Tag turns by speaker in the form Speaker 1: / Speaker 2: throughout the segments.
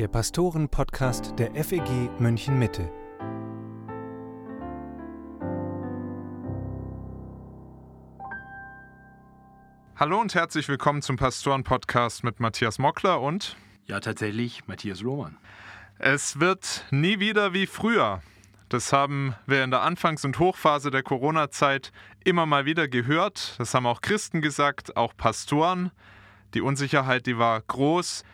Speaker 1: der Pastoren-Podcast der FEG München Mitte.
Speaker 2: Hallo und herzlich willkommen zum Pastoren-Podcast mit Matthias Mockler und.
Speaker 3: Ja, tatsächlich, Matthias Lohmann.
Speaker 2: Es wird nie wieder wie früher. Das haben wir in der Anfangs- und Hochphase der Corona-Zeit immer mal wieder gehört. Das haben auch Christen gesagt, auch Pastoren. Die Unsicherheit, die war groß.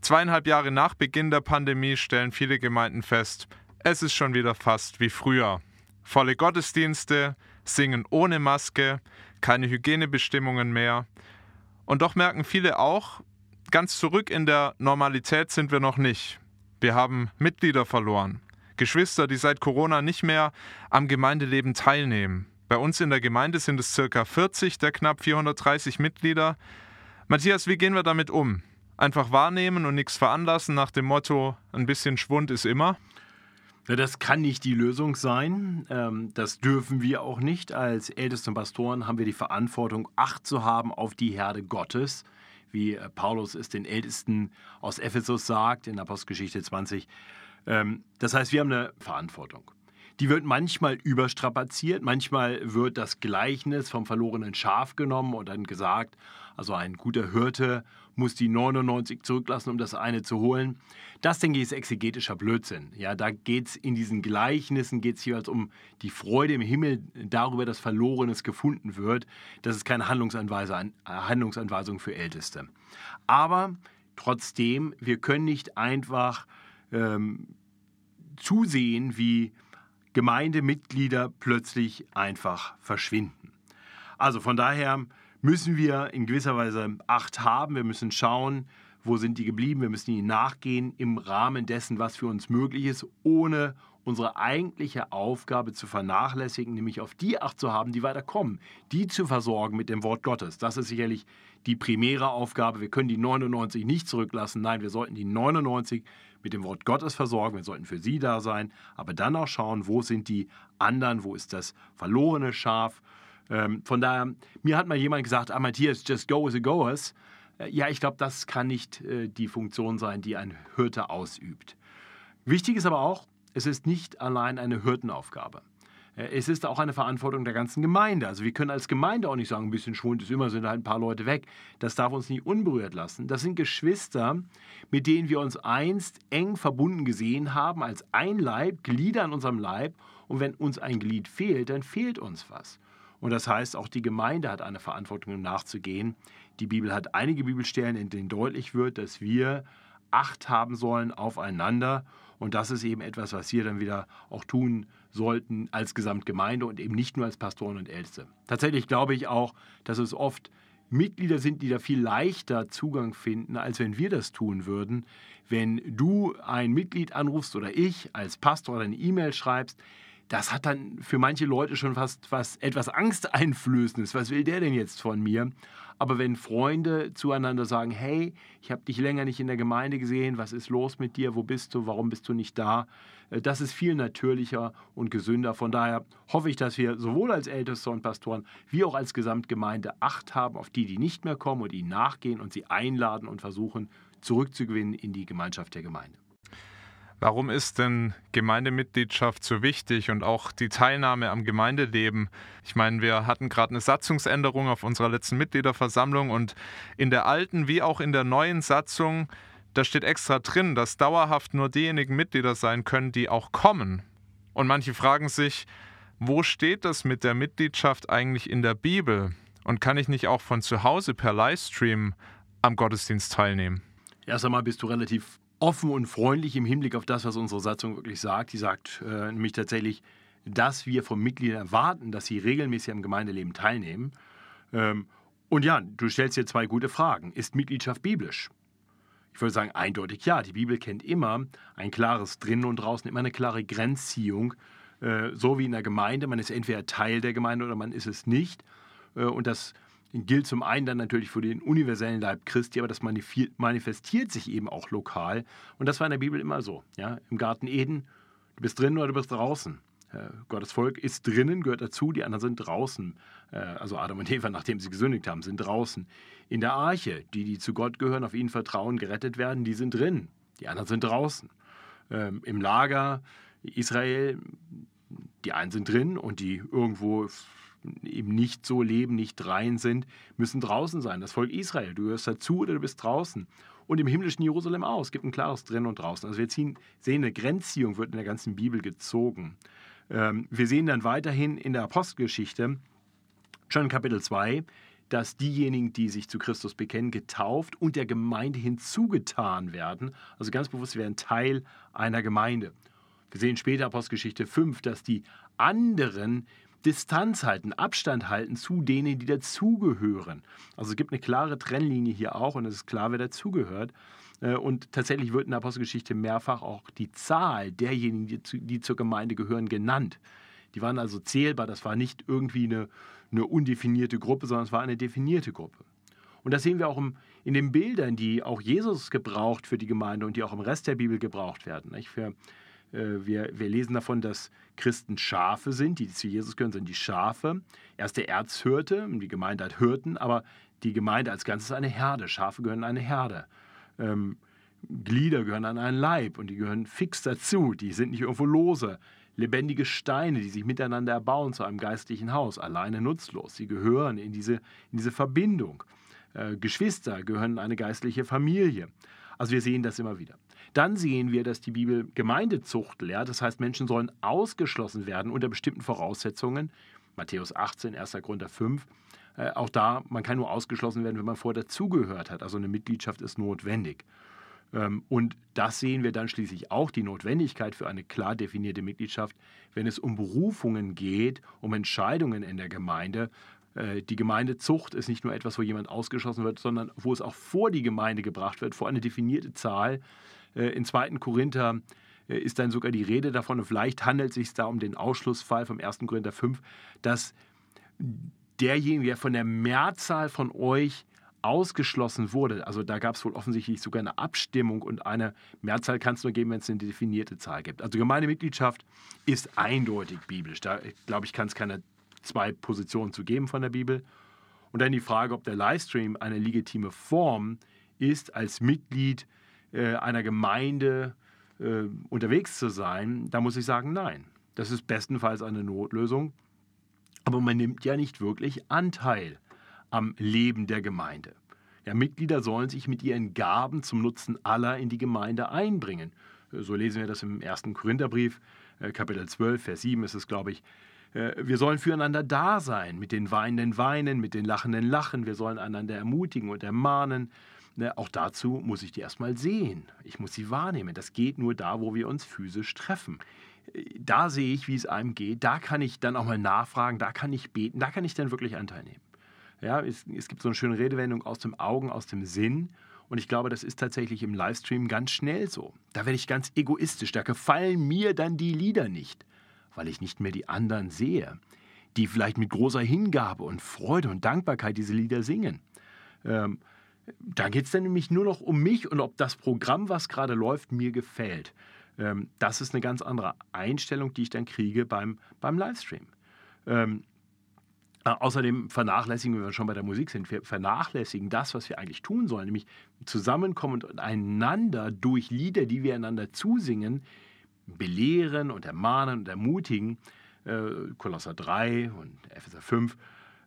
Speaker 2: Zweieinhalb Jahre nach Beginn der Pandemie stellen viele Gemeinden fest, es ist schon wieder fast wie früher. Volle Gottesdienste, Singen ohne Maske, keine Hygienebestimmungen mehr. Und doch merken viele auch, ganz zurück in der Normalität sind wir noch nicht. Wir haben Mitglieder verloren. Geschwister, die seit Corona nicht mehr am Gemeindeleben teilnehmen. Bei uns in der Gemeinde sind es circa 40 der knapp 430 Mitglieder. Matthias, wie gehen wir damit um? Einfach wahrnehmen und nichts veranlassen nach dem Motto, ein bisschen Schwund ist immer?
Speaker 3: Das kann nicht die Lösung sein. Ähm, das dürfen wir auch nicht. Als ältesten Pastoren haben wir die Verantwortung, Acht zu haben auf die Herde Gottes, wie äh, Paulus es den Ältesten aus Ephesus sagt in Apostelgeschichte 20. Ähm, das heißt, wir haben eine Verantwortung. Die wird manchmal überstrapaziert, manchmal wird das Gleichnis vom verlorenen Schaf genommen und dann gesagt, also ein guter Hirte muss die 99 zurücklassen, um das eine zu holen. Das, denke ich, ist exegetischer Blödsinn. Ja, da geht es in diesen Gleichnissen geht's jeweils um die Freude im Himmel darüber, dass Verlorenes gefunden wird. Das ist keine Handlungsanweisung, Handlungsanweisung für Älteste. Aber trotzdem, wir können nicht einfach ähm, zusehen, wie Gemeindemitglieder plötzlich einfach verschwinden. Also von daher müssen wir in gewisser Weise Acht haben. Wir müssen schauen, wo sind die geblieben. Wir müssen ihnen nachgehen im Rahmen dessen, was für uns möglich ist, ohne unsere eigentliche Aufgabe zu vernachlässigen, nämlich auf die Acht zu haben, die weiterkommen, die zu versorgen mit dem Wort Gottes. Das ist sicherlich die primäre Aufgabe. Wir können die 99 nicht zurücklassen. Nein, wir sollten die 99 mit dem Wort Gottes versorgen. Wir sollten für sie da sein, aber dann auch schauen, wo sind die anderen, wo ist das verlorene Schaf. Ähm, von daher, mir hat mal jemand gesagt, ah, Matthias, just go as a goers. Äh, ja, ich glaube, das kann nicht äh, die Funktion sein, die ein Hirte ausübt. Wichtig ist aber auch, es ist nicht allein eine Hirtenaufgabe. Äh, es ist auch eine Verantwortung der ganzen Gemeinde. Also wir können als Gemeinde auch nicht sagen, ein bisschen Schwund ist immer, sind halt ein paar Leute weg. Das darf uns nicht unberührt lassen. Das sind Geschwister, mit denen wir uns einst eng verbunden gesehen haben, als ein Leib, Glieder an unserem Leib. Und wenn uns ein Glied fehlt, dann fehlt uns was. Und das heißt, auch die Gemeinde hat eine Verantwortung, nachzugehen. Die Bibel hat einige Bibelstellen, in denen deutlich wird, dass wir Acht haben sollen aufeinander. Und das ist eben etwas, was wir dann wieder auch tun sollten als Gesamtgemeinde und eben nicht nur als Pastoren und Älteste. Tatsächlich glaube ich auch, dass es oft Mitglieder sind, die da viel leichter Zugang finden, als wenn wir das tun würden. Wenn du ein Mitglied anrufst oder ich als Pastor eine E-Mail schreibst, das hat dann für manche Leute schon fast was etwas Angsteinflößendes. Was will der denn jetzt von mir? Aber wenn Freunde zueinander sagen, hey, ich habe dich länger nicht in der Gemeinde gesehen, was ist los mit dir, wo bist du, warum bist du nicht da, äh, das ist viel natürlicher und gesünder. Von daher hoffe ich, dass wir sowohl als Älteste und Pastoren wie auch als Gesamtgemeinde Acht haben auf die, die nicht mehr kommen und ihnen nachgehen und sie einladen und versuchen zurückzugewinnen in die Gemeinschaft der Gemeinde.
Speaker 2: Warum ist denn Gemeindemitgliedschaft so wichtig und auch die Teilnahme am Gemeindeleben? Ich meine, wir hatten gerade eine Satzungsänderung auf unserer letzten Mitgliederversammlung und in der alten wie auch in der neuen Satzung, da steht extra drin, dass dauerhaft nur diejenigen Mitglieder sein können, die auch kommen. Und manche fragen sich, wo steht das mit der Mitgliedschaft eigentlich in der Bibel? Und kann ich nicht auch von zu Hause per Livestream am Gottesdienst teilnehmen?
Speaker 3: Erst einmal bist du relativ offen und freundlich im Hinblick auf das, was unsere Satzung wirklich sagt. Die sagt äh, nämlich tatsächlich, dass wir von Mitgliedern erwarten, dass sie regelmäßig am Gemeindeleben teilnehmen. Ähm, und ja, du stellst dir zwei gute Fragen. Ist Mitgliedschaft biblisch? Ich würde sagen, eindeutig ja. Die Bibel kennt immer ein klares Drinnen und Draußen, immer eine klare Grenzziehung. Äh, so wie in der Gemeinde. Man ist entweder Teil der Gemeinde oder man ist es nicht. Äh, und das gilt zum einen dann natürlich für den universellen Leib Christi, aber das manifestiert sich eben auch lokal. Und das war in der Bibel immer so. Ja? Im Garten Eden, du bist drin oder du bist draußen. Äh, Gottes Volk ist drinnen, gehört dazu, die anderen sind draußen. Äh, also Adam und Eva, nachdem sie gesündigt haben, sind draußen. In der Arche, die, die zu Gott gehören, auf ihn vertrauen, gerettet werden, die sind drin. Die anderen sind draußen. Ähm, Im Lager Israel, die einen sind drin und die irgendwo eben nicht so leben, nicht rein sind, müssen draußen sein. Das Volk Israel, du gehörst dazu oder du bist draußen. Und im himmlischen Jerusalem auch. Es gibt ein klares Drin und Draußen. Also wir ziehen, sehen, eine Grenzziehung wird in der ganzen Bibel gezogen. Ähm, wir sehen dann weiterhin in der Apostelgeschichte, schon Kapitel 2, dass diejenigen, die sich zu Christus bekennen, getauft und der Gemeinde hinzugetan werden. Also ganz bewusst, sie werden Teil einer Gemeinde. Wir sehen später Apostelgeschichte 5, dass die anderen Distanz halten, Abstand halten zu denen, die dazugehören. Also es gibt eine klare Trennlinie hier auch und es ist klar, wer dazugehört. Äh, und tatsächlich wird in der Apostelgeschichte mehrfach auch die Zahl derjenigen, die, zu, die zur Gemeinde gehören, genannt. Die waren also zählbar, das war nicht irgendwie eine, eine undefinierte Gruppe, sondern es war eine definierte Gruppe. Und das sehen wir auch im, in den Bildern, die auch Jesus gebraucht für die Gemeinde und die auch im Rest der Bibel gebraucht werden. Nicht? Für wir, wir lesen davon, dass Christen Schafe sind, die zu Jesus gehören, sind die Schafe. Er ist der Erzhirte, die Gemeinde hat Hirten, aber die Gemeinde als Ganzes ist eine Herde. Schafe gehören eine Herde. Ähm, Glieder gehören an einen Leib und die gehören fix dazu. Die sind nicht irgendwo lose. Lebendige Steine, die sich miteinander erbauen zu einem geistlichen Haus, alleine nutzlos. Sie gehören in diese, in diese Verbindung. Äh, Geschwister gehören in eine geistliche Familie. Also wir sehen das immer wieder. Dann sehen wir, dass die Bibel Gemeindezucht lehrt. Das heißt, Menschen sollen ausgeschlossen werden unter bestimmten Voraussetzungen. Matthäus 18, 1. Korinther 5. Äh, auch da, man kann nur ausgeschlossen werden, wenn man vorher dazugehört hat. Also eine Mitgliedschaft ist notwendig. Ähm, und das sehen wir dann schließlich auch, die Notwendigkeit für eine klar definierte Mitgliedschaft, wenn es um Berufungen geht, um Entscheidungen in der Gemeinde. Äh, die Gemeindezucht ist nicht nur etwas, wo jemand ausgeschlossen wird, sondern wo es auch vor die Gemeinde gebracht wird, vor eine definierte Zahl. Äh, in 2. Korinther äh, ist dann sogar die Rede davon, und vielleicht handelt es sich da um den Ausschlussfall vom 1. Korinther 5, dass derjenige, der von der Mehrzahl von euch ausgeschlossen wurde, also da gab es wohl offensichtlich sogar eine Abstimmung und eine Mehrzahl kann es nur geben, wenn es eine definierte Zahl gibt. Also Gemeindemitgliedschaft ist eindeutig biblisch. Da glaube ich, kann es keine zwei Positionen zu geben von der Bibel. Und dann die Frage, ob der Livestream eine legitime Form ist, als Mitglied äh, einer Gemeinde äh, unterwegs zu sein, da muss ich sagen, nein. Das ist bestenfalls eine Notlösung. Aber man nimmt ja nicht wirklich Anteil am Leben der Gemeinde. Ja, Mitglieder sollen sich mit ihren Gaben zum Nutzen aller in die Gemeinde einbringen. So lesen wir das im ersten Korintherbrief, äh, Kapitel 12, Vers 7 ist es, glaube ich. Wir sollen füreinander da sein, mit den Weinenden weinen, mit den Lachenden lachen. Wir sollen einander ermutigen und ermahnen. Ne, auch dazu muss ich die erstmal sehen. Ich muss sie wahrnehmen. Das geht nur da, wo wir uns physisch treffen. Da sehe ich, wie es einem geht. Da kann ich dann auch mal nachfragen. Da kann ich beten. Da kann ich dann wirklich Anteil nehmen. Ja, es, es gibt so eine schöne Redewendung aus dem Augen, aus dem Sinn. Und ich glaube, das ist tatsächlich im Livestream ganz schnell so. Da werde ich ganz egoistisch. Da gefallen mir dann die Lieder nicht, weil ich nicht mehr die anderen sehe, die vielleicht mit großer Hingabe und Freude und Dankbarkeit diese Lieder singen. Ähm, da geht es dann nämlich nur noch um mich und ob das Programm, was gerade läuft, mir gefällt. Ähm, das ist eine ganz andere Einstellung, die ich dann kriege beim, beim Livestream. Ähm, äh, außerdem vernachlässigen, wenn wir schon bei der Musik sind, wir vernachlässigen das, was wir eigentlich tun sollen, nämlich zusammenkommen und einander durch Lieder, die wir einander zusingen, belehren und ermahnen und ermutigen. Äh, Kolosser 3 und Epheser 5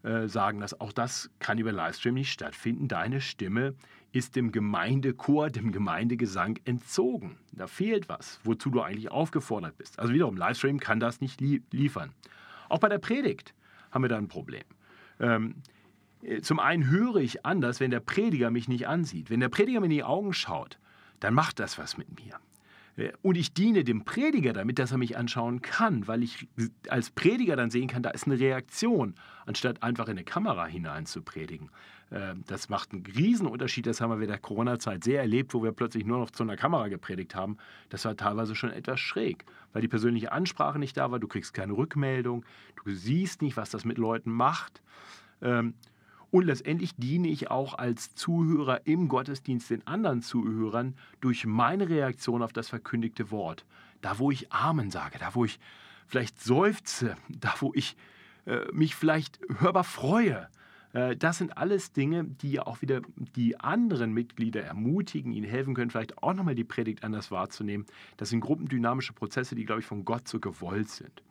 Speaker 3: äh, sagen, dass auch das kann über Livestream nicht stattfinden. Deine Stimme ist dem Gemeindechor, dem Gemeindegesang entzogen. Da fehlt was, wozu du eigentlich aufgefordert bist. Also wiederum, Livestream kann das nicht lie liefern. Auch bei der Predigt haben wir da ein Problem. Ähm, äh, zum einen höre ich anders, wenn der Prediger mich nicht ansieht. Wenn der Prediger mir in die Augen schaut, dann macht das was mit mir. Und ich diene dem Prediger damit, dass er mich anschauen kann, weil ich als Prediger dann sehen kann, da ist eine Reaktion, anstatt einfach in eine Kamera hinein zu predigen. Äh, das macht einen Riesenunterschied. Das haben wir während der Corona-Zeit sehr erlebt, wo wir plötzlich nur noch zu einer Kamera gepredigt haben. Das war teilweise schon etwas schräg, weil die persönliche Ansprache nicht da war. Du kriegst keine Rückmeldung, du siehst nicht, was das mit Leuten macht. Und letztendlich diene ich auch als Zuhörer im Gottesdienst den anderen Zuhörern durch meine Reaktion auf das verkündigte Wort. Da, wo ich Amen sage, da, wo ich vielleicht seufze, da, wo ich äh, mich vielleicht hörbar freue, Äh, das sind alles Dinge, die ja auch wieder die anderen Mitglieder ermutigen, ihnen helfen können, vielleicht auch nochmal die Predigt anders wahrzunehmen. Das sind gruppendynamische Prozesse, die, glaube ich, von Gott so gewollt sind.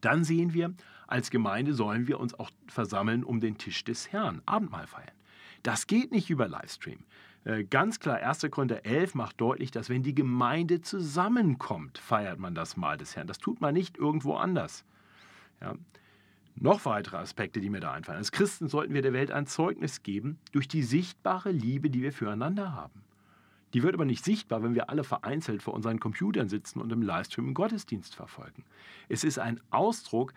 Speaker 3: Dann sehen wir, als Gemeinde sollen wir uns auch versammeln um den Tisch des Herrn, Abendmahl feiern. Das geht nicht über Livestream. Äh, ganz klar, 1. Korinther 11 macht deutlich, dass wenn die Gemeinde zusammenkommt, feiert man das Mahl des Herrn. Das tut man nicht irgendwo anders. Ja. Noch weitere Aspekte, die mir da einfallen. Als Christen sollten wir der Welt ein Zeugnis geben durch die sichtbare Liebe, die wir füreinander haben. Die wird aber nicht sichtbar, wenn wir alle vereinzelt vor unseren Computern sitzen und im Livestream einen Gottesdienst verfolgen. Es ist ein Ausdruck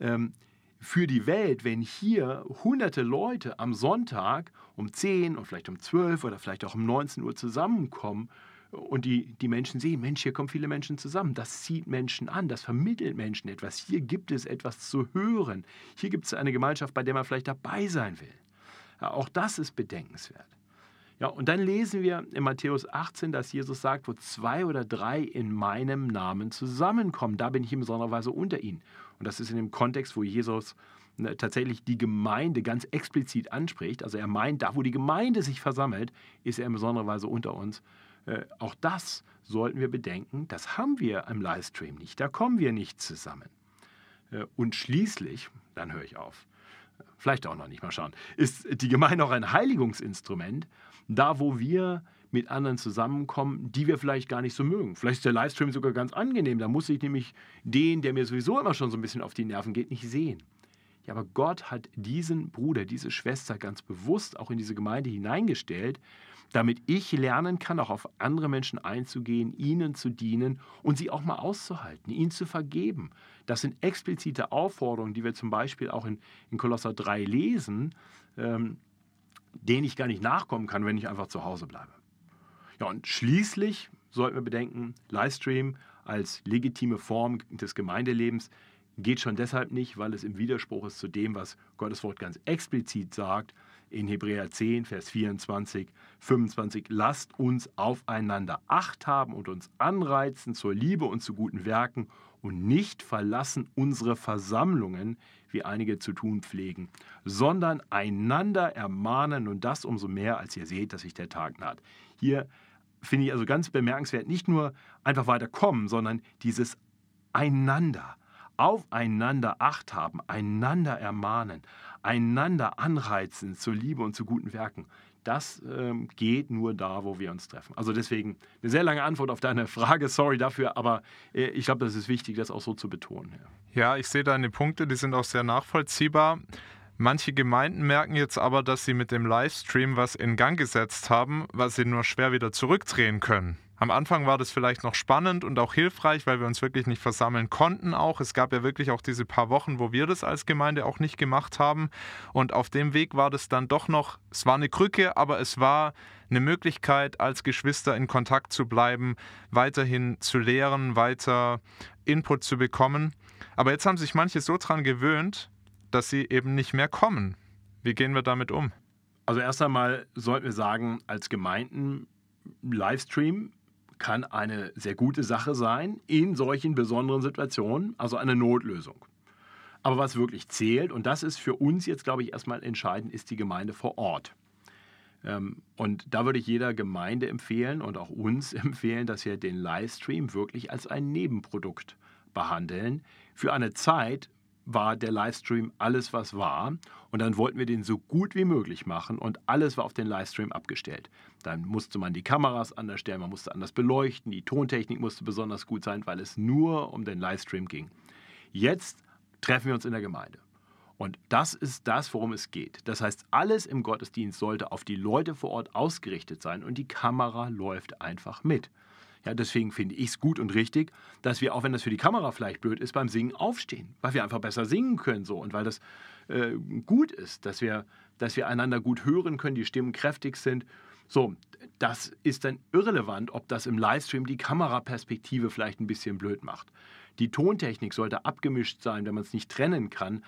Speaker 3: ähm, für die Welt, wenn hier hunderte Leute am Sonntag um 10 und vielleicht um 12 oder vielleicht auch um 19 Uhr zusammenkommen und die, die Menschen sehen, Mensch, hier kommen viele Menschen zusammen. Das zieht Menschen an, das vermittelt Menschen etwas. Hier gibt es etwas zu hören. Hier gibt es eine Gemeinschaft, bei der man vielleicht dabei sein will. Auch das ist bedenkenswert. Ja, und dann lesen wir in Matthäus 18, dass Jesus sagt, wo zwei oder drei in meinem Namen zusammenkommen, da bin ich in besonderer Weise unter ihnen. Und das ist in dem Kontext, wo Jesus ne, tatsächlich die Gemeinde ganz explizit anspricht. Also er meint, da wo die Gemeinde sich versammelt, ist er in besonderer Weise unter uns. Äh, auch das sollten wir bedenken, das haben wir im Livestream nicht, da kommen wir nicht zusammen. Äh, und schließlich, dann höre ich auf, vielleicht auch noch nicht mal schauen, ist die Gemeinde auch ein Heiligungsinstrument, da wo wir mit anderen zusammenkommen, die wir vielleicht gar nicht so mögen. Vielleicht ist der Livestream sogar ganz angenehm, da muss ich nämlich den, der mir sowieso immer schon so ein bisschen auf die Nerven geht, nicht sehen. Ja, aber Gott hat diesen Bruder, diese Schwester ganz bewusst auch in diese Gemeinde hineingestellt, damit ich lernen kann, auch auf andere Menschen einzugehen, ihnen zu dienen und sie auch mal auszuhalten, ihnen zu vergeben. Das sind explizite Aufforderungen, die wir zum Beispiel auch in, in Kolosser 3 lesen, ähm, denen ich gar nicht nachkommen kann, wenn ich einfach zu Hause bleibe. Ja, und schließlich sollten wir bedenken, Livestream als legitime Form des Gemeindelebens geht schon deshalb nicht, weil es im Widerspruch ist zu dem, was Gottes Wort ganz explizit sagt, in Hebräer 10, Vers 24, 25, lasst uns aufeinander Acht haben und uns anreizen zur Liebe und zu guten Werken und nicht verlassen unsere Versammlungen, wie einige zu tun pflegen, sondern einander ermahnen und das umso mehr, als ihr seht, dass sich der Tag naht. Hier finde ich also ganz bemerkenswert, nicht nur einfach weiter kommen, sondern dieses einander, aufeinander Acht haben, einander ermahnen, einander anreizen zur Liebe und zu guten Werken, das ähm, geht nur da, wo wir uns treffen. Also deswegen eine sehr lange Antwort auf deine Frage, sorry dafür, aber äh, ich glaube, das ist wichtig, das auch so zu betonen.
Speaker 2: Ja. ja, ich sehe deine Punkte, die sind auch sehr nachvollziehbar. Manche Gemeinden merken jetzt aber, dass sie mit dem Livestream was in Gang gesetzt haben, was sie nur schwer wieder zurückdrehen können. Am Anfang war das vielleicht noch spannend und auch hilfreich, weil wir uns wirklich nicht versammeln konnten auch. Es gab ja wirklich auch diese paar Wochen, wo wir das als Gemeinde auch nicht gemacht haben. Und auf dem Weg war das dann doch noch, es war eine Krücke, aber es war eine Möglichkeit, als Geschwister in Kontakt zu bleiben, weiterhin zu lehren, weiter Input zu bekommen. Aber jetzt haben sich manche so dran gewöhnt, dass sie eben nicht mehr kommen. Wie gehen wir damit um?
Speaker 3: Also erst einmal sollten wir sagen, als Gemeinden Livestream kann eine sehr gute Sache sein in solchen besonderen Situationen, also eine Notlösung. Aber was wirklich zählt, und das ist für uns jetzt, glaube ich, erstmal entscheidend, ist die Gemeinde vor Ort. Ähm, und da würde ich jeder Gemeinde empfehlen und auch uns empfehlen, dass wir den Livestream wirklich als ein Nebenprodukt behandeln. Für eine Zeit, war der Livestream alles, was war. Und dann wollten wir den so gut wie möglich machen und alles war auf den Livestream abgestellt. Dann musste man die Kameras anders stellen, man musste anders beleuchten, die Tontechnik musste besonders gut sein, weil es nur um den Livestream ging. Jetzt treffen wir uns in der Gemeinde. Und das ist das, worum es geht. Das heißt, alles im Gottesdienst sollte auf die Leute vor Ort ausgerichtet sein und die Kamera läuft einfach mit. Ja, deswegen finde ich es gut und richtig, dass wir, auch wenn das für die Kamera vielleicht blöd ist, beim Singen aufstehen, weil wir einfach besser singen können so und weil das äh, gut ist, dass wir, dass wir einander gut hören können, die Stimmen kräftig sind. So, das ist dann irrelevant, ob das im Livestream die Kameraperspektive vielleicht ein bisschen blöd macht. Die Tontechnik sollte abgemischt sein, wenn man es nicht trennen kann,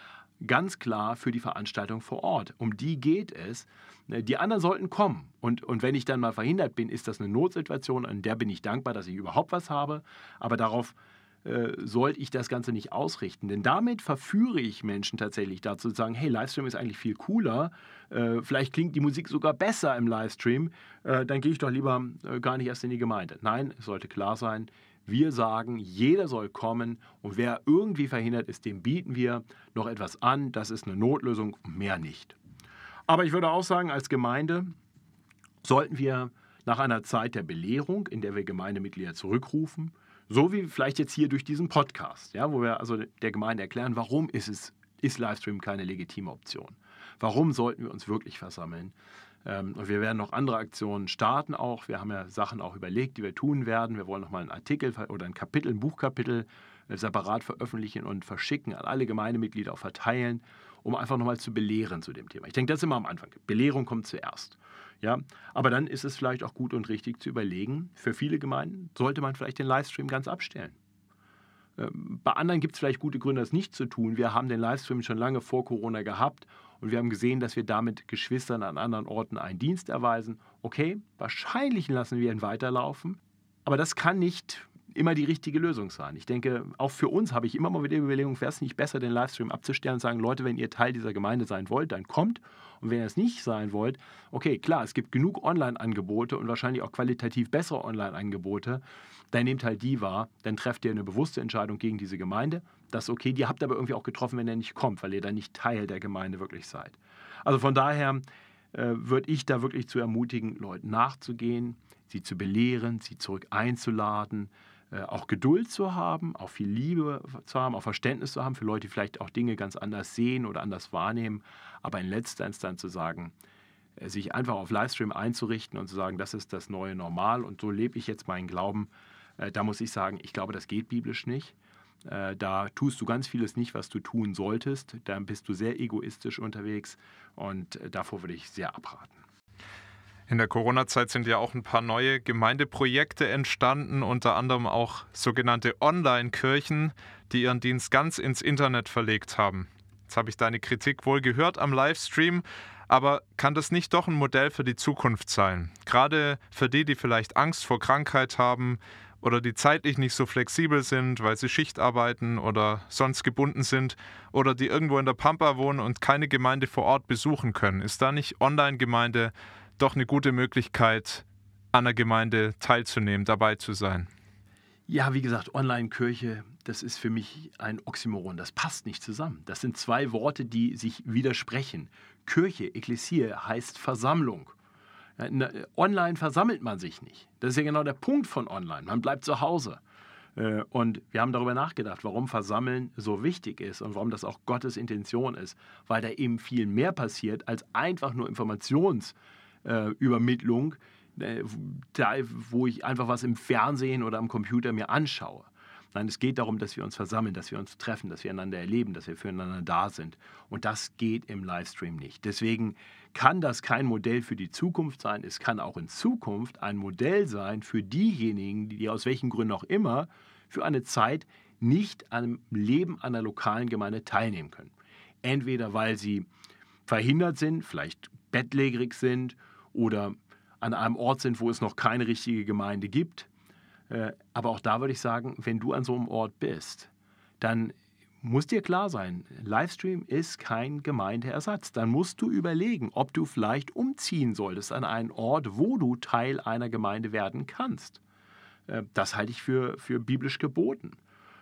Speaker 3: ganz klar für die Veranstaltung vor Ort. Um die geht es. Die anderen sollten kommen. Und, und wenn ich dann mal verhindert bin, ist das eine Notsituation, an der bin ich dankbar, dass ich überhaupt was habe. Aber darauf äh, sollte ich das Ganze nicht ausrichten. Denn damit verführe ich Menschen tatsächlich dazu zu sagen, hey, Livestream ist eigentlich viel cooler, äh, vielleicht klingt die Musik sogar besser im Livestream, äh, dann gehe ich doch lieber äh, gar nicht erst in die Gemeinde. Nein, es sollte klar sein, wir sagen, jeder soll kommen und wer irgendwie verhindert ist, dem bieten wir noch etwas an. Das ist eine Notlösung, mehr nicht. Aber ich würde auch sagen, als Gemeinde sollten wir nach einer Zeit der Belehrung, in der wir Gemeindemitglieder zurückrufen, so wie vielleicht jetzt hier durch diesen Podcast, ja, wo wir also der Gemeinde erklären, warum ist es ist Livestream keine legitime Option? Warum sollten wir uns wirklich versammeln? Ähm, und wir werden noch andere Aktionen starten auch. Wir haben ja Sachen auch überlegt, die wir tun werden. Wir wollen nochmal einen Artikel oder ein Kapitel, ein Buchkapitel äh, separat veröffentlichen und verschicken, an alle Gemeindemitglieder auch verteilen, um einfach nochmal zu belehren zu dem Thema. Ich denke, das ist immer am Anfang. Belehrung kommt zuerst. Ja, aber dann ist es vielleicht auch gut und richtig zu überlegen, für viele Gemeinden sollte man vielleicht den Livestream ganz abstellen. Ähm, bei anderen gibt es vielleicht gute Gründe, das nicht zu tun. Wir haben den Livestream schon lange vor Corona gehabt und wir haben gesehen, dass wir damit Geschwistern an anderen Orten einen Dienst erweisen. Okay, wahrscheinlich lassen wir ihn weiterlaufen, aber das kann nicht immer die richtige Lösung sein. Ich denke, auch für uns habe ich immer mal wieder die Überlegung, wäre es nicht besser, den Livestream abzustellen und sagen, Leute, wenn ihr Teil dieser Gemeinde sein wollt, dann kommt. Und wenn ihr es nicht sein wollt, okay, klar, es gibt genug Online-Angebote und wahrscheinlich auch qualitativ bessere Online-Angebote. Dann nehmt halt die wahr, dann trefft ihr eine bewusste Entscheidung gegen diese Gemeinde. Das ist okay, die habt ihr aber irgendwie auch getroffen, wenn er nicht kommt, weil ihr dann nicht Teil der Gemeinde wirklich seid. Also von daher äh, würde ich da wirklich zu ermutigen, Leuten nachzugehen, sie zu belehren, sie zurück einzuladen, auch Geduld zu haben, auch viel Liebe zu haben, auch Verständnis zu haben für Leute, die vielleicht auch Dinge ganz anders sehen oder anders wahrnehmen, aber in letzter Instanz zu sagen, äh, sich einfach auf Livestream einzurichten und zu sagen, das ist das neue Normal und so lebe ich jetzt meinen Glauben, äh, da muss ich sagen, ich glaube, das geht biblisch nicht. Da tust du ganz vieles nicht, was du tun solltest. Da bist du sehr egoistisch unterwegs und davor würde ich sehr abraten.
Speaker 2: In der Corona-Zeit sind ja auch ein paar neue Gemeindeprojekte entstanden, unter anderem auch sogenannte Online-Kirchen, die ihren Dienst ganz ins Internet verlegt haben. Jetzt habe ich deine Kritik wohl gehört am Livestream, aber kann das nicht doch ein Modell für die Zukunft sein? Gerade für die, die vielleicht Angst vor Krankheit haben oder die zeitlich nicht so flexibel sind, weil sie Schicht arbeiten oder sonst gebunden sind oder die irgendwo in der Pampa wohnen und keine Gemeinde vor Ort besuchen können. Ist da nicht Online-Gemeinde doch eine gute Möglichkeit, an der Gemeinde teilzunehmen, dabei zu sein.
Speaker 3: Ja, wie gesagt, Online-Kirche, das ist für mich ein Oxymoron. Das passt nicht zusammen. Das sind zwei Worte, die sich widersprechen. Kirche, Ekklesie, heißt Versammlung. Online versammelt man sich nicht. Das ist ja genau der Punkt von Online. Man bleibt zu Hause. Äh, und wir haben darüber nachgedacht, warum Versammeln so wichtig ist und warum das auch Gottes Intention ist, weil da eben viel mehr passiert als einfach nur Informations- äh, Übermittlung, äh, da, wo ich einfach was im Fernsehen oder am Computer mir anschaue. Nein, es geht darum, dass wir uns versammeln, dass wir uns treffen, dass wir einander erleben, dass wir füreinander da sind. Und das geht im Livestream nicht. Deswegen kann das kein Modell für die Zukunft sein. Es kann auch in Zukunft ein Modell sein für diejenigen, die aus welchen Gründen auch immer für eine Zeit nicht am Leben einer lokalen Gemeinde teilnehmen können. Entweder weil sie verhindert sind, vielleicht bettlägerig sind oder an einem Ort sind, wo es noch keine richtige Gemeinde gibt. Äh, aber auch da würde ich sagen, wenn du an so einem Ort bist, dann muss dir klar sein, Livestream ist kein Gemeindeersatz. Dann musst du überlegen, ob du vielleicht umziehen solltest an einen Ort, wo du Teil einer Gemeinde werden kannst. Äh, das halte ich für, für biblisch geboten.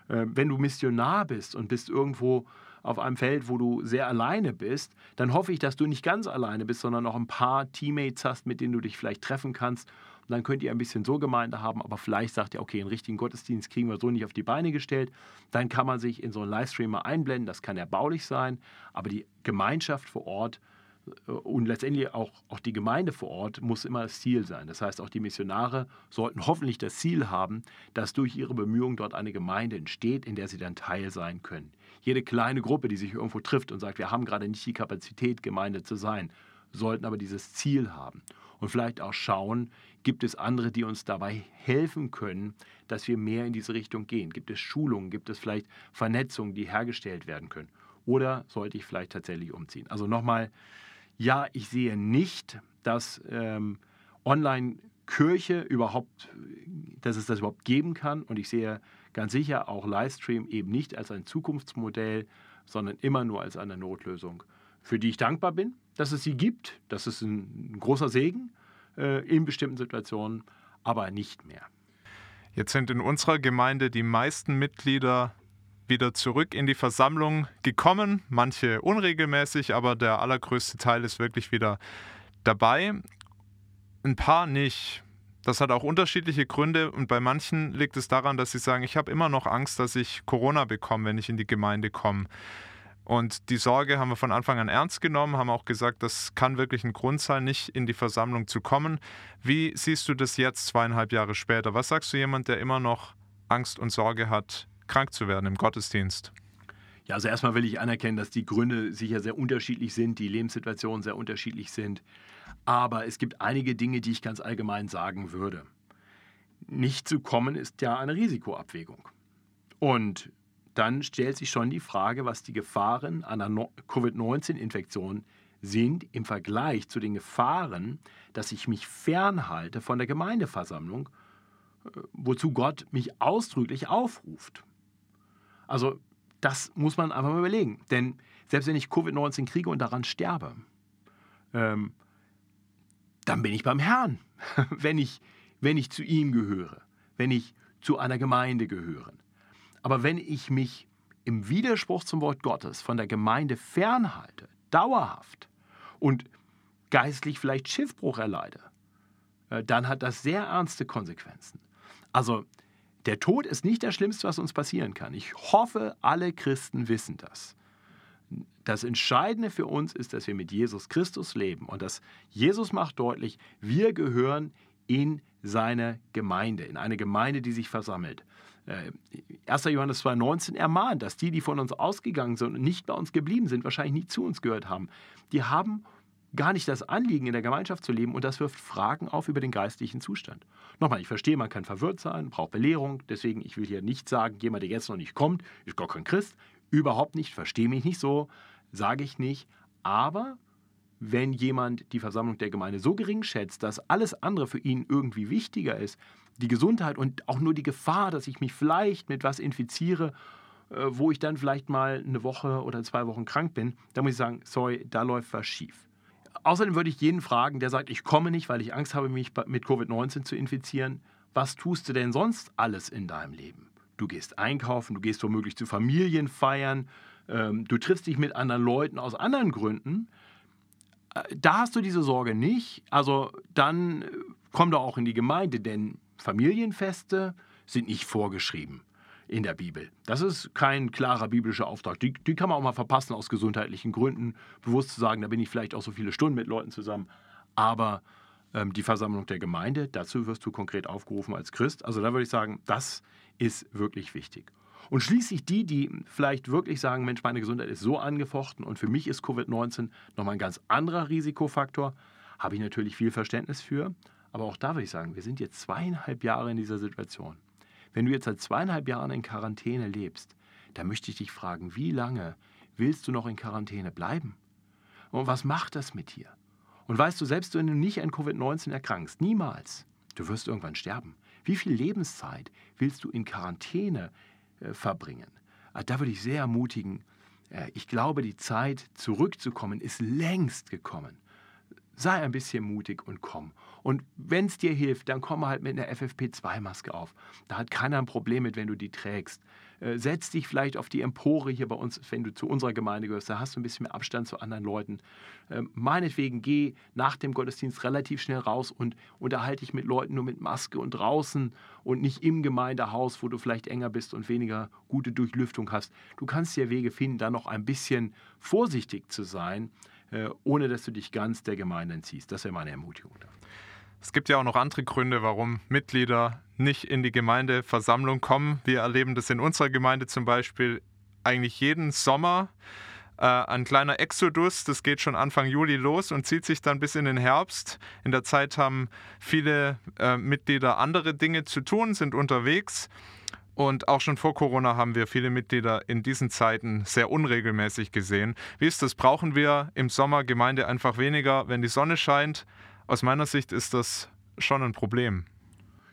Speaker 3: Äh, wenn du Missionar bist und bist irgendwo auf einem Feld, wo du sehr alleine bist, dann hoffe ich, dass du nicht ganz alleine bist, sondern noch ein paar Teammates hast, mit denen du dich vielleicht treffen kannst. Und dann könnt ihr ein bisschen so Gemeinde haben, aber vielleicht sagt ihr, okay, einen richtigen Gottesdienst kriegen wir so nicht auf die Beine gestellt. Dann kann man sich in so einen Livestream mal einblenden, das kann erbaulich sein, aber die Gemeinschaft vor Ort und letztendlich auch, auch die Gemeinde vor Ort muss immer das Ziel sein. Das heißt, auch die Missionare sollten hoffentlich das Ziel haben, dass durch ihre Bemühungen dort eine Gemeinde entsteht, in der sie dann Teil sein können jede kleine Gruppe, die sich irgendwo trifft und sagt, wir haben gerade nicht die Kapazität, Gemeinde zu sein, sollten aber dieses Ziel haben. Und vielleicht auch schauen, gibt es andere, die uns dabei helfen können, dass wir mehr in diese Richtung gehen? Gibt es Schulungen? Gibt es vielleicht Vernetzungen, die hergestellt werden können? Oder sollte ich vielleicht tatsächlich umziehen? Also nochmal, ja, ich sehe nicht, dass ähm, Online-Kirche überhaupt, dass es das überhaupt geben kann. Und ich sehe ganz sicher auch Livestream eben nicht als ein Zukunftsmodell, sondern immer nur als eine Notlösung, für die ich dankbar bin, dass es sie gibt. Das ist ein, großer Segen äh, in bestimmten Situationen, aber nicht mehr.
Speaker 2: Jetzt sind in unserer Gemeinde die meisten Mitglieder wieder zurück in die Versammlung gekommen, manche unregelmäßig, aber der allergrößte Teil ist wirklich wieder dabei. Ein paar nicht. Das hat auch unterschiedliche Gründe und bei manchen liegt es daran, dass sie sagen, ich habe immer noch Angst, dass ich Corona bekomme, wenn ich in die Gemeinde komme. Und die Sorge haben wir von Anfang an ernst genommen, haben auch gesagt, das kann wirklich ein Grund sein, nicht in die Versammlung zu kommen. Wie siehst du das jetzt zweieinhalb Jahre später? Was sagst du jemand, der immer noch Angst und Sorge hat, krank zu werden im Gottesdienst?
Speaker 3: Ja, also erstmal will ich anerkennen, dass die Gründe sicher sehr unterschiedlich sind, die Lebenssituationen sehr unterschiedlich sind. Aber es gibt einige Dinge, die ich ganz allgemein sagen würde. Nicht zu kommen ist ja eine Risikoabwägung. Und dann stellt sich schon die Frage, was die Gefahren einer Covid-19-Infektion sind im Vergleich zu den Gefahren, dass ich mich fernhalte von der Gemeindeversammlung, äh, wozu Gott mich ausdrücklich aufruft. Also das muss man einfach mal überlegen. Denn selbst wenn ich Covid-19 kriege und daran sterbe, ähm, dann bin ich beim Herrn, wenn ich, wenn ich zu ihm gehöre, wenn ich zu einer Gemeinde gehöre. Aber wenn ich mich im Widerspruch zum Wort Gottes von der Gemeinde fernhalte, dauerhaft und geistlich vielleicht Schiffbruch erleide, äh, dann hat das sehr ernste Konsequenzen. Also der Tod ist nicht das Schlimmste, was uns passieren kann. Ich hoffe, alle Christen wissen das. Das Entscheidende für uns ist, dass wir mit Jesus Christus leben und dass Jesus macht deutlich, wir gehören in seine Gemeinde, in eine Gemeinde, die sich versammelt. 1. Äh, Johannes 2,19 ermahnt, dass die, die von uns ausgegangen sind und nicht bei uns geblieben sind, wahrscheinlich nie zu uns gehört haben. Die haben gar nicht das Anliegen, in der Gemeinschaft zu leben und das wirft Fragen auf über den geistlichen Zustand. Nochmal, ich verstehe, man kann verwirrt sein, braucht Belehrung, deswegen, ich will hier nicht sagen, jemand, der jetzt noch nicht kommt, ist gar kein Christ. Überhaupt nicht, verstehe mich nicht so, sage ich nicht. Aber wenn jemand die Versammlung der Gemeinde so gering schätzt, dass alles andere für ihn irgendwie wichtiger ist, die Gesundheit und auch nur die Gefahr, dass ich mich vielleicht mit was infiziere, äh, wo ich dann vielleicht mal eine Woche oder zwei Wochen krank bin, dann muss ich sagen, sorry, da läuft was schief. Außerdem würde ich jeden fragen, der sagt, ich komme nicht, weil ich Angst habe, mich mit Covid-19 zu infizieren. Was tust du denn sonst alles in deinem Leben? Du gehst einkaufen, du gehst womöglich zu Familienfeiern, ähm, du triffst dich mit anderen Leuten aus anderen Gründen. Äh, da hast du diese Sorge nicht. Also dann äh, komm doch auch in die Gemeinde, denn Familienfeste sind nicht vorgeschrieben in der Bibel. Das ist kein klarer biblischer Auftrag. Die, die, kann man auch mal verpassen aus gesundheitlichen Gründen, bewusst zu sagen, da bin ich vielleicht auch so viele Stunden mit Leuten zusammen. Aber ähm, die Versammlung der Gemeinde, dazu wirst du konkret aufgerufen als Christ. Also da würde ich sagen, das ist wirklich wichtig. Und schließlich die, die vielleicht wirklich sagen, Mensch, meine Gesundheit ist so angefochten und für mich ist Covid-19 nochmal ein ganz anderer Risikofaktor, habe ich natürlich viel Verständnis für. Aber auch da würde ich sagen, wir sind jetzt zweieinhalb Jahre in dieser Situation. Wenn du jetzt seit zweieinhalb Jahren in Quarantäne lebst, dann möchte ich dich fragen, wie lange willst du noch in Quarantäne bleiben? Und was macht das mit dir? Und weißt du, selbst wenn du nicht an Covid-19 erkrankst, niemals, du wirst irgendwann sterben. Wie viel Lebenszeit willst du in Quarantäne äh, verbringen? Also da würde ich sehr ermutigen, äh, ich glaube, die Zeit zurückzukommen ist längst gekommen sei ein bisschen mutig und komm. Und wenn es dir hilft, dann komm halt mit einer FFP2-Maske auf. Da hat keiner ein Problem mit, wenn du die trägst. Äh, setz dich vielleicht auf die Empore hier bei uns, wenn du zu unserer Gemeinde gehörst. Da hast du ein bisschen mehr Abstand zu anderen Leuten. Äh, meinetwegen geh nach dem Gottesdienst relativ schnell raus und unterhalte dich mit Leuten nur mit Maske und draußen und nicht im Gemeindehaus, wo du vielleicht enger bist und weniger gute Durchlüftung hast. Du kannst ja Wege finden, da noch ein bisschen vorsichtig zu sein ohne dass du dich ganz der Gemeinde entziehst. Das wäre meine Ermutigung.
Speaker 2: Es gibt ja auch noch andere Gründe, warum Mitglieder nicht in die Gemeindeversammlung kommen. Wir erleben das in unserer Gemeinde zum Beispiel eigentlich jeden Sommer. Äh, ein kleiner Exodus, das geht schon Anfang Juli los und zieht sich dann bis in den Herbst. In der Zeit haben viele äh, Mitglieder andere Dinge zu tun, sind unterwegs. Und auch schon vor Corona haben wir viele Mitglieder in diesen Zeiten sehr unregelmäßig gesehen. Wie ist das? Brauchen wir im Sommer Gemeinde einfach weniger, wenn die Sonne scheint? Aus meiner Sicht ist das schon ein Problem.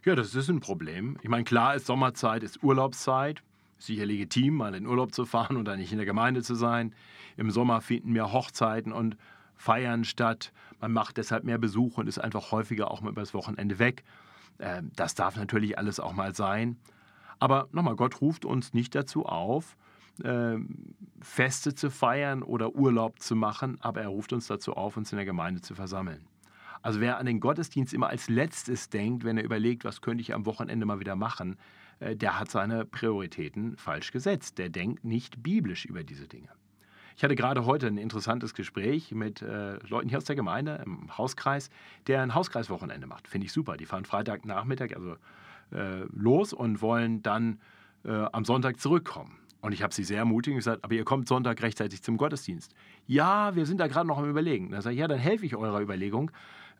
Speaker 3: Ja, das ist ein Problem. Ich meine, klar ist Sommerzeit, ist Urlaubszeit. Sicher legitim, mal in Urlaub zu fahren und dann nicht in der Gemeinde zu sein. Im Sommer finden mehr Hochzeiten und Feiern statt. Man macht deshalb mehr Besuche und ist einfach häufiger auch mal übers Wochenende weg. Ähm, das darf natürlich alles auch mal sein. Aber nochmal, Gott ruft uns nicht dazu auf, ähm, Feste zu feiern oder Urlaub zu machen, aber er ruft uns dazu auf, uns in der Gemeinde zu versammeln. Also wer an den Gottesdienst immer als letztes denkt, wenn er überlegt, was könnte ich am Wochenende mal wieder machen, äh, der hat seine Prioritäten falsch gesetzt. Der denkt nicht biblisch über diese Dinge. Ich hatte gerade heute ein interessantes Gespräch mit äh, Leuten hier aus der Gemeinde im Hauskreis, der ein Hauskreiswochenende macht. Finde ich super. Die fahren Freitagnachmittag also los und wollen dann äh, am Sonntag zurückkommen. Und ich habe sie sehr ermutigt und gesagt, aber ihr kommt Sonntag rechtzeitig zum Gottesdienst. Ja, wir sind da gerade noch am Überlegen. Da sage ich, ja, dann helfe ich eurer Überlegung.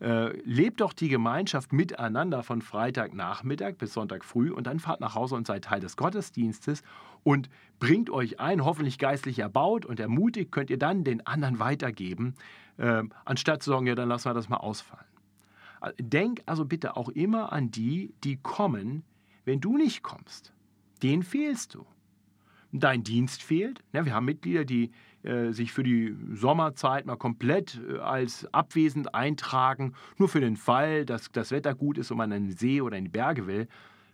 Speaker 3: Äh, lebt doch die Gemeinschaft miteinander von Freitagnachmittag bis Sonntag früh und dann fahrt nach Hause und seid Teil des Gottesdienstes und bringt euch ein, hoffentlich geistlich erbaut und ermutigt, könnt ihr dann den anderen weitergeben, äh, anstatt zu sagen, ja, dann lassen wir das mal ausfallen. Denk also bitte auch immer an die, die kommen, wenn du nicht kommst. Den fehlst du dein Dienst fehlt. Ja, wir haben Mitglieder, die äh, sich für die Sommerzeit mal komplett äh, als abwesend eintragen, nur für den Fall, dass das Wetter gut ist und man einen See oder in die Berge will.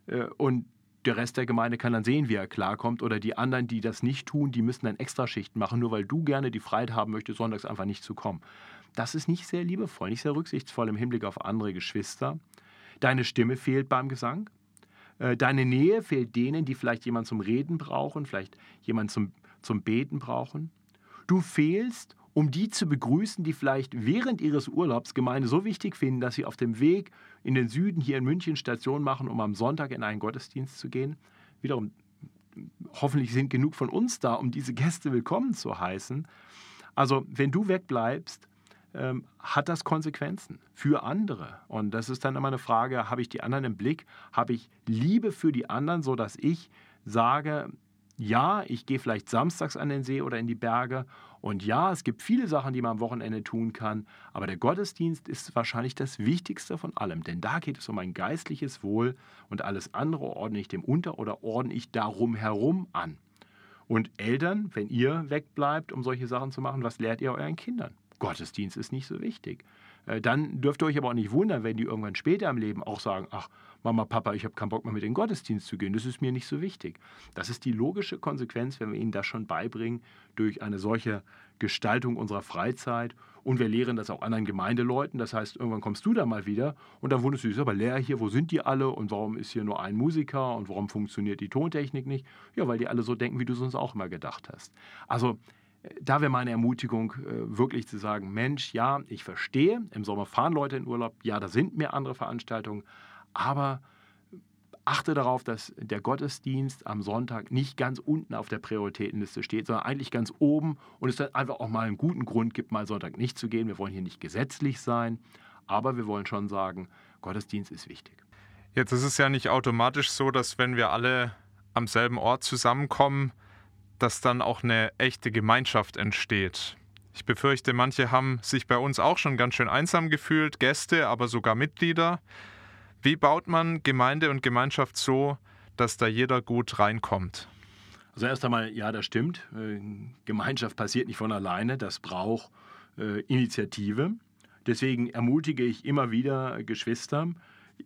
Speaker 3: Äh, und der Rest der Gemeinde kann dann sehen, wie er klarkommt. Oder die anderen, die das nicht tun, die müssen dann Extraschichten machen, nur weil du gerne die Freiheit haben möchtest, sonntags einfach nicht zu kommen. Das ist nicht sehr liebevoll, nicht sehr rücksichtsvoll im Hinblick auf andere Geschwister. Deine Stimme fehlt beim Gesang. Äh, deine Nähe fehlt denen, die vielleicht jemanden zum Reden brauchen, vielleicht jemanden zum, zum Beten brauchen. Du fehlst, um die zu begrüßen, die vielleicht während ihres Urlaubs Gemeinde so wichtig finden, dass sie auf dem Weg in den Süden hier in München Station machen, um am Sonntag in einen Gottesdienst zu gehen. Wiederum, hoffentlich sind genug von uns da, um diese Gäste willkommen zu heißen. Also, wenn du wegbleibst, ähm, hat das Konsequenzen für andere. Und das ist dann immer eine Frage, habe ich die anderen im Blick? Habe ich Liebe für die anderen, sodass ich sage, ja, ich gehe vielleicht samstags an den See oder in die Berge. Und ja, es gibt viele Sachen, die man am Wochenende tun kann. Aber der Gottesdienst ist wahrscheinlich das Wichtigste von allem. Denn da geht es um ein geistliches Wohl und alles andere ordne ich dem unter oder ordne ich darum herum an. Und Eltern, wenn ihr wegbleibt, um solche Sachen zu machen, was lehrt ihr euren Kindern? Gottesdienst ist nicht so wichtig. Äh, dann dürft ihr euch aber auch nicht wundern, wenn die irgendwann später im Leben auch sagen, ach, Mama, Papa, ich habe keinen Bock mehr mit in den Gottesdienst zu gehen, das ist mir nicht so wichtig. Das ist die logische Konsequenz, wenn wir ihnen das schon beibringen durch eine solche Gestaltung unserer Freizeit. Und wir lehren das auch anderen Gemeindeleuten. Das heißt, irgendwann kommst du da mal wieder und dann wunderst du dich, aber Lehrer hier, wo sind die alle und warum ist hier nur ein Musiker und warum funktioniert die Tontechnik nicht? Ja, weil die alle so denken, wie du es uns auch immer gedacht hast. Also da wäre meine Ermutigung, äh, wirklich zu sagen, Mensch, ja, ich verstehe, im Sommer fahren Leute in Urlaub, ja, da sind mehr andere Veranstaltungen, aber achte darauf, dass der Gottesdienst am Sonntag nicht ganz unten auf der Prioritätenliste steht, sondern eigentlich ganz oben und es dann einfach auch mal einen guten Grund gibt, mal Sonntag nicht zu gehen. Wir wollen hier nicht gesetzlich sein, aber wir wollen schon sagen, Gottesdienst ist wichtig.
Speaker 2: Jetzt ist es ja nicht automatisch so, dass wenn wir alle am selben Ort zusammenkommen, dass dann auch eine echte Gemeinschaft entsteht. Ich befürchte, manche haben sich bei uns auch schon ganz schön einsam gefühlt, Gäste, aber sogar Mitglieder. Wie baut man Gemeinde und Gemeinschaft so, dass da jeder gut reinkommt?
Speaker 3: Also erst einmal, ja, das stimmt. Äh, Gemeinschaft passiert nicht von alleine, das braucht äh, Initiative. Deswegen ermutige ich immer wieder Geschwister,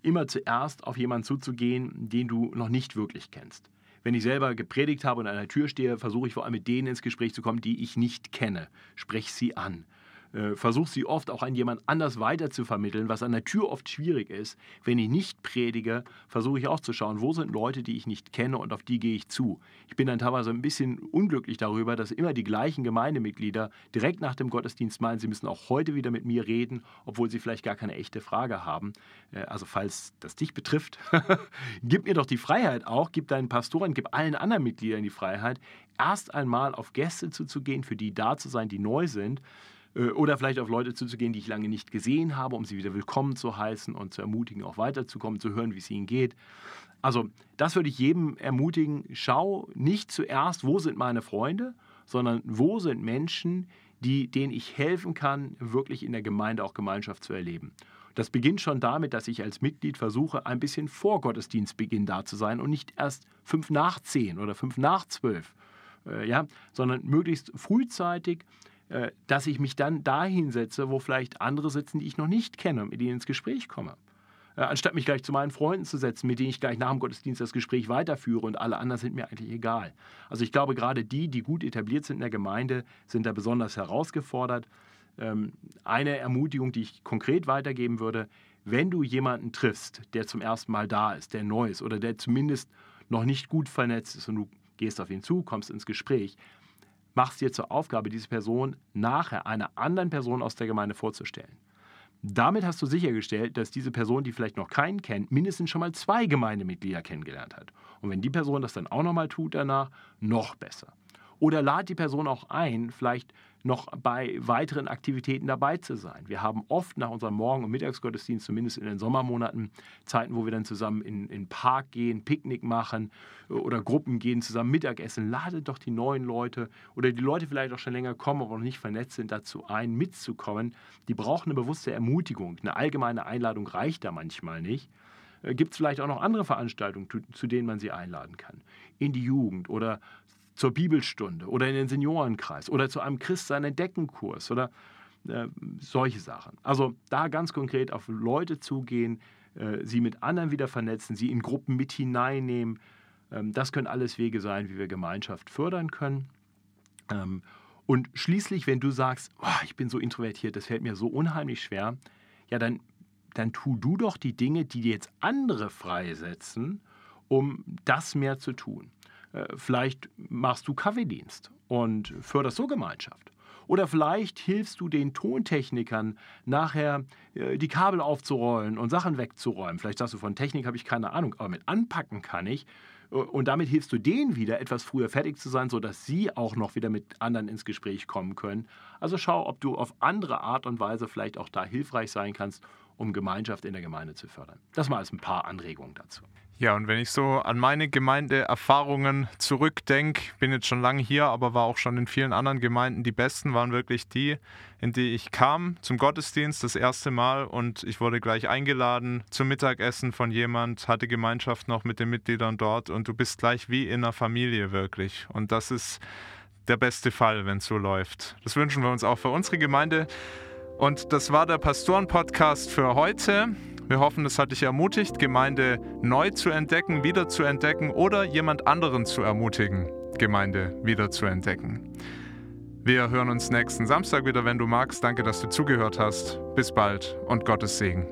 Speaker 3: immer zuerst auf jemanden zuzugehen, den du noch nicht wirklich kennst wenn ich selber gepredigt habe und an der Tür stehe, versuche ich vor allem mit denen ins Gespräch zu kommen, die ich nicht kenne. Sprech sie an. Äh, versuche sie oft auch an jemand anders weiter zu vermitteln, was an der Tür oft schwierig ist. Wenn ich nicht predige, versuche ich auch zu schauen, wo sind Leute, die ich nicht kenne und auf die gehe ich zu. Ich bin dann teilweise ein bisschen unglücklich darüber, dass immer die gleichen Gemeindemitglieder direkt nach dem Gottesdienst meinen, sie müssen auch heute wieder mit mir reden, obwohl sie vielleicht gar keine echte Frage haben. Äh, also falls das dich betrifft, gib mir doch die Freiheit auch, gib deinen Pastoren, gib allen anderen Mitgliedern die Freiheit, erst einmal auf Gäste zuzugehen, für die da zu sein, die neu sind oder vielleicht auf Leute zuzugehen, die ich lange nicht gesehen habe, um sie wieder willkommen zu heißen und zu ermutigen, auch weiterzukommen, zu hören, wie es ihnen geht. Also das würde ich jedem ermutigen, schau nicht zuerst, wo sind meine Freunde, sondern wo sind Menschen, die, denen ich helfen kann, wirklich in der Gemeinde auch Gemeinschaft zu erleben. Das beginnt schon damit, dass ich als Mitglied versuche, ein bisschen vor Gottesdienstbeginn da zu sein und nicht erst fünf nach zehn oder fünf nach zwölf, äh, ja, sondern möglichst frühzeitig, äh, dass ich mich dann dahin setze, wo vielleicht andere sitzen, die ich noch nicht kenne und mit denen ins Gespräch komme. Äh, anstatt mich gleich zu meinen Freunden zu setzen, mit denen ich gleich nach dem Gottesdienst das Gespräch weiterführe und alle anderen sind mir eigentlich egal. Also ich glaube, gerade die, die gut etabliert sind in der Gemeinde, sind da besonders herausgefordert. Ähm, eine Ermutigung, die ich konkret weitergeben würde, wenn du jemanden triffst, der zum ersten Mal da ist, der neu ist oder der zumindest noch nicht gut vernetzt ist und du gehst auf ihn zu, kommst ins Gespräch, machst dir zur Aufgabe, diese Person nachher einer anderen Person aus der Gemeinde vorzustellen. Damit hast du sichergestellt, dass diese Person, die vielleicht noch keinen kennt, mindestens schon mal zwei Gemeindemitglieder kennengelernt hat. Und wenn die Person das dann auch nochmal tut danach, noch besser. Oder lad die Person auch ein, vielleicht noch bei weiteren Aktivitäten dabei zu sein. Wir haben oft nach unserem Morgen- und Mittagsgottesdienst, zumindest in den Sommermonaten, Zeiten, wo wir dann zusammen in den Park gehen, Picknick machen oder Gruppen gehen, zusammen Mittagessen. Lade doch die neuen Leute oder die Leute vielleicht auch schon länger kommen, aber noch nicht vernetzt sind, dazu ein, mitzukommen. Die brauchen eine bewusste Ermutigung. Eine allgemeine Einladung reicht da manchmal nicht äh, gibt es vielleicht auch noch andere Veranstaltungen, zu, denen man sie einladen kann. In die Jugend oder zur Bibelstunde oder in den Seniorenkreis oder zu einem Christsein Entdeckenkurs oder äh, solche Sachen. Also da ganz konkret auf Leute zugehen, äh, sie mit anderen wieder vernetzen, sie in Gruppen mit hineinnehmen. Ähm, das können alles Wege sein, wie wir Gemeinschaft fördern können. Ähm, und schließlich, wenn du sagst, oh, ich bin so introvertiert, das fällt mir so unheimlich schwer, ja, dann, dann tu du doch die Dinge, die dir jetzt andere freisetzen, um das mehr zu tun. Äh, vielleicht machst du Kaffeedienst und förderst so Gemeinschaft. Oder vielleicht hilfst du den Tontechnikern nachher äh, die Kabel aufzurollen und Sachen wegzuräumen. Vielleicht sagst du, von Technik habe ich keine Ahnung, aber mit anpacken kann ich. Äh, und damit hilfst du denen wieder, etwas früher fertig zu sein, sodass sie auch noch wieder mit anderen ins Gespräch kommen können. Also schau, ob du auf andere Art und Weise vielleicht auch da hilfreich sein kannst, um Gemeinschaft in der Gemeinde zu fördern. Das mal als ein paar Anregungen dazu.
Speaker 2: Ja, und wenn ich so an meine Gemeindeerfahrungen zurückdenke, bin jetzt schon lange hier, aber war auch schon in vielen anderen Gemeinden. Die besten waren wirklich die, in die ich kam zum Gottesdienst das erste Mal und ich wurde gleich eingeladen zum Mittagessen von jemand, hatte Gemeinschaft noch mit den Mitgliedern dort und du bist gleich wie in einer Familie wirklich. Und das ist der beste Fall, wenn es so läuft. Das wünschen wir uns auch für unsere Gemeinde. Und das war der Pastoren-Podcast für heute. Wir hoffen, es hat dich ermutigt, Gemeinde neu zu entdecken, wieder zu entdecken oder jemand anderen zu ermutigen, Gemeinde wieder zu entdecken. Wir hören uns nächsten Samstag wieder, wenn du magst. Danke, dass du zugehört hast. Bis bald und Gottes Segen.